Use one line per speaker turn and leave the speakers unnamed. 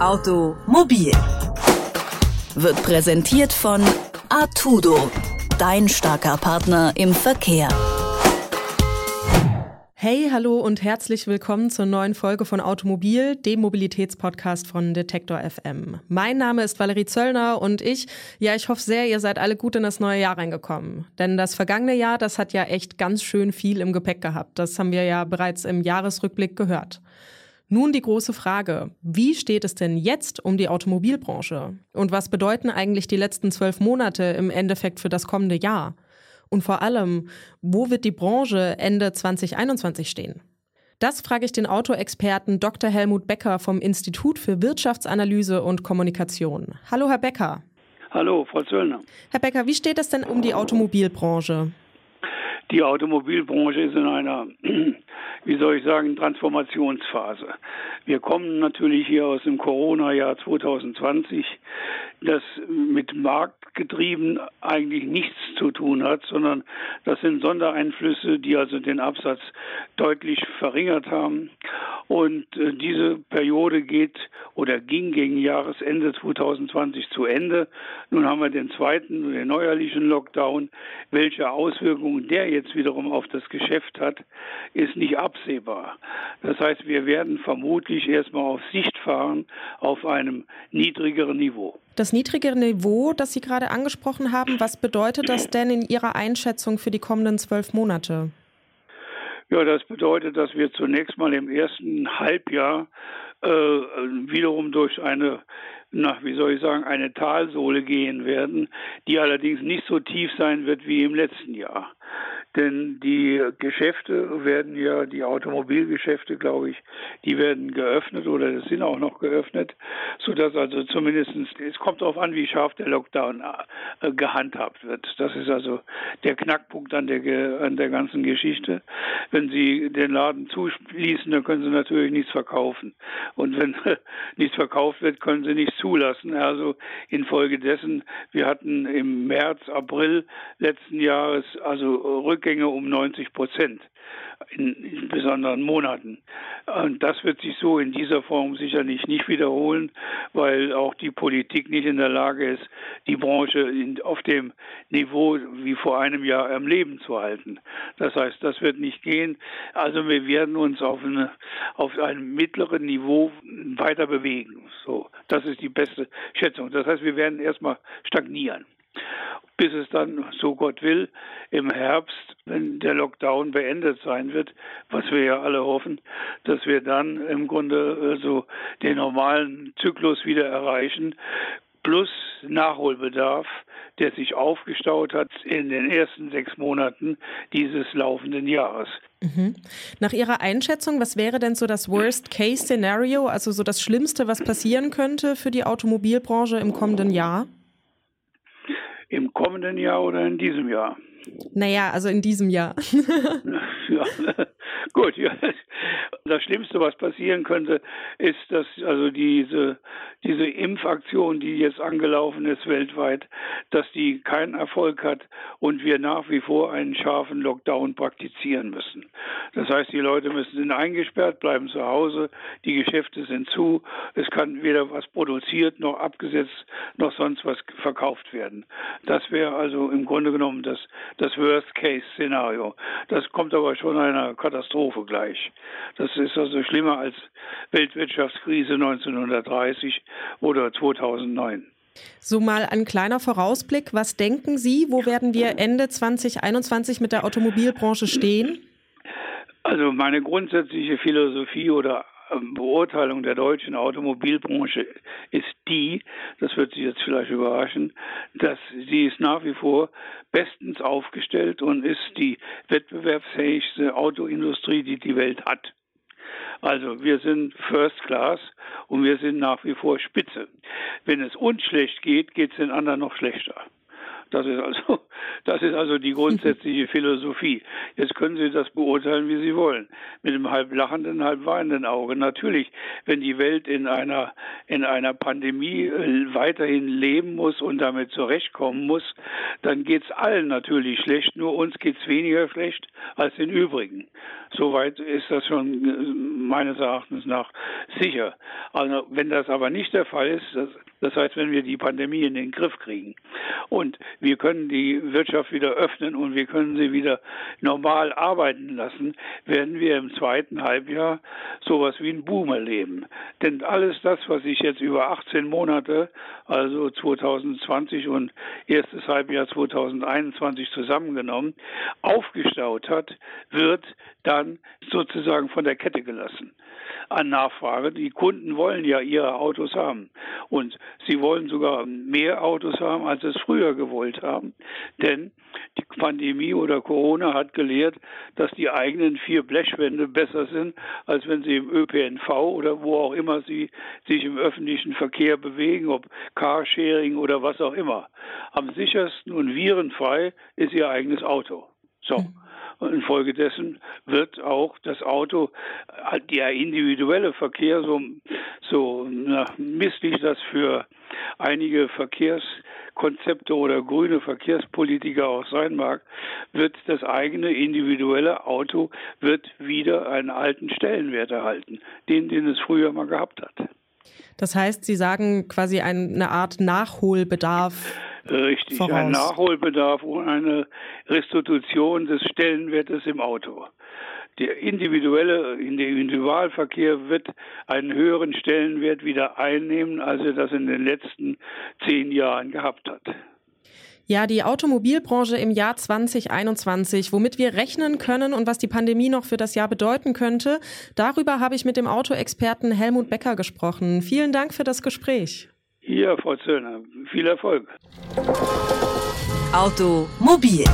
Automobil wird präsentiert von Artudo, dein starker Partner im Verkehr.
Hey, hallo und herzlich willkommen zur neuen Folge von Automobil, dem Mobilitätspodcast von Detektor FM. Mein Name ist Valerie Zöllner und ich, ja, ich hoffe sehr, ihr seid alle gut in das neue Jahr reingekommen. Denn das vergangene Jahr, das hat ja echt ganz schön viel im Gepäck gehabt. Das haben wir ja bereits im Jahresrückblick gehört. Nun die große Frage, wie steht es denn jetzt um die Automobilbranche? Und was bedeuten eigentlich die letzten zwölf Monate im Endeffekt für das kommende Jahr? Und vor allem, wo wird die Branche Ende 2021 stehen? Das frage ich den Autoexperten Dr. Helmut Becker vom Institut für Wirtschaftsanalyse und Kommunikation. Hallo, Herr Becker.
Hallo, Frau Zöllner.
Herr Becker, wie steht es denn um die Automobilbranche?
Die Automobilbranche ist in einer, wie soll ich sagen, Transformationsphase. Wir kommen natürlich hier aus dem Corona-Jahr 2020, das mit Marktgetrieben eigentlich nichts zu tun hat, sondern das sind Sondereinflüsse, die also den Absatz deutlich verringert haben. Und äh, diese Periode geht oder ging gegen Jahresende 2020 zu Ende. Nun haben wir den zweiten, den neuerlichen Lockdown. Welche Auswirkungen der jetzt wiederum auf das Geschäft hat, ist nicht absehbar. Das heißt, wir werden vermutlich erstmal auf Sicht fahren auf einem niedrigeren Niveau.
Das niedrigere Niveau, das Sie gerade angesprochen haben, was bedeutet das denn in Ihrer Einschätzung für die kommenden zwölf Monate?
Ja, das bedeutet, dass wir zunächst mal im ersten Halbjahr äh, wiederum durch eine, na, wie soll ich sagen, eine Talsohle gehen werden, die allerdings nicht so tief sein wird wie im letzten Jahr. Denn die Geschäfte werden ja, die Automobilgeschäfte, glaube ich, die werden geöffnet oder sind auch noch geöffnet, sodass also zumindest, es kommt darauf an, wie scharf der Lockdown äh, gehandhabt wird. Das ist also der Knackpunkt an der, an der ganzen Geschichte. Wenn Sie den Laden zuschließen, dann können Sie natürlich nichts verkaufen. Und wenn nichts verkauft wird, können Sie nichts zulassen. Also infolgedessen, wir hatten im März, April letzten Jahres also Rück Rückgänge um 90 Prozent in, in besonderen Monaten. Und das wird sich so in dieser Form sicherlich nicht wiederholen, weil auch die Politik nicht in der Lage ist, die Branche in, auf dem Niveau wie vor einem Jahr am Leben zu halten. Das heißt, das wird nicht gehen. Also wir werden uns auf, eine, auf einem mittleren Niveau weiter bewegen. So, das ist die beste Schätzung. Das heißt, wir werden erstmal stagnieren bis es dann, so Gott will, im Herbst, wenn der Lockdown beendet sein wird, was wir ja alle hoffen, dass wir dann im Grunde so den normalen Zyklus wieder erreichen, plus Nachholbedarf, der sich aufgestaut hat in den ersten sechs Monaten dieses laufenden Jahres.
Mhm. Nach Ihrer Einschätzung, was wäre denn so das Worst-Case-Szenario, also so das Schlimmste, was passieren könnte für die Automobilbranche im kommenden Jahr?
Im kommenden Jahr oder in diesem Jahr?
Naja, also in diesem Jahr.
ja, gut. Ja. Das Schlimmste, was passieren könnte, ist, dass also diese, diese Impfaktion, die jetzt angelaufen ist weltweit, dass die keinen Erfolg hat und wir nach wie vor einen scharfen Lockdown praktizieren müssen. Das heißt, die Leute müssen sind eingesperrt, bleiben zu Hause, die Geschäfte sind zu, es kann weder was produziert noch abgesetzt noch sonst was verkauft werden. Das wäre also im Grunde genommen das, das Worst-Case-Szenario. Das kommt aber schon einer Katastrophe gleich. Das ist also schlimmer als Weltwirtschaftskrise 1930 oder 2009.
So mal ein kleiner Vorausblick. Was denken Sie, wo werden wir Ende 2021 mit der Automobilbranche stehen?
Also meine grundsätzliche Philosophie oder ähm, Beurteilung der deutschen Automobilbranche ist die, das wird Sie jetzt vielleicht überraschen, dass sie ist nach wie vor bestens aufgestellt und ist die wettbewerbsfähigste Autoindustrie, die die Welt hat. Also wir sind First Class und wir sind nach wie vor Spitze. Wenn es uns schlecht geht, geht es den anderen noch schlechter. Das ist also, das ist also die grundsätzliche Philosophie. Jetzt können Sie das beurteilen, wie Sie wollen. Mit einem halb lachenden, halb weinenden Auge. Natürlich, wenn die Welt in einer, in einer Pandemie äh, weiterhin leben muss und damit zurechtkommen muss, dann geht es allen natürlich schlecht. Nur uns geht es weniger schlecht als den übrigen. Soweit ist das schon äh, meines Erachtens nach sicher. Also, wenn das aber nicht der Fall ist, das, heißt, wenn wir die Pandemie in den Griff kriegen und wir können die Wirtschaft wieder öffnen und wir können sie wieder normal arbeiten lassen, werden wir im zweiten Halbjahr sowas wie einen Boom erleben. Denn alles das, was sich jetzt über 18 Monate, also 2020 und erstes Halbjahr 2021 zusammengenommen, aufgestaut hat, wird dann sozusagen von der Kette gelassen an Nachfrage. Die Kunden wollen ja ihre Autos haben. Und sie wollen sogar mehr Autos haben, als es früher gewollt haben. Denn die Pandemie oder Corona hat gelehrt, dass die eigenen vier Blechwände besser sind, als wenn sie im ÖPNV oder wo auch immer sie sich im öffentlichen Verkehr bewegen, ob Carsharing oder was auch immer. Am sichersten und virenfrei ist ihr eigenes Auto. So. Mhm. Und infolgedessen wird auch das Auto, der individuelle Verkehr, so, so na, misslich das für einige Verkehrskonzepte oder grüne Verkehrspolitiker auch sein mag, wird das eigene individuelle Auto wird wieder einen alten Stellenwert erhalten, den, den es früher mal gehabt hat.
Das heißt, Sie sagen quasi eine Art Nachholbedarf
Richtig,
voraus.
ein Nachholbedarf und eine Restitution des Stellenwertes im Auto. Der individuelle Individualverkehr wird einen höheren Stellenwert wieder einnehmen, als er das in den letzten zehn Jahren gehabt hat.
Ja, die Automobilbranche im Jahr 2021, womit wir rechnen können und was die Pandemie noch für das Jahr bedeuten könnte, darüber habe ich mit dem Autoexperten Helmut Becker gesprochen. Vielen Dank für das Gespräch.
Ja, Frau Zöllner, viel Erfolg.
Automobil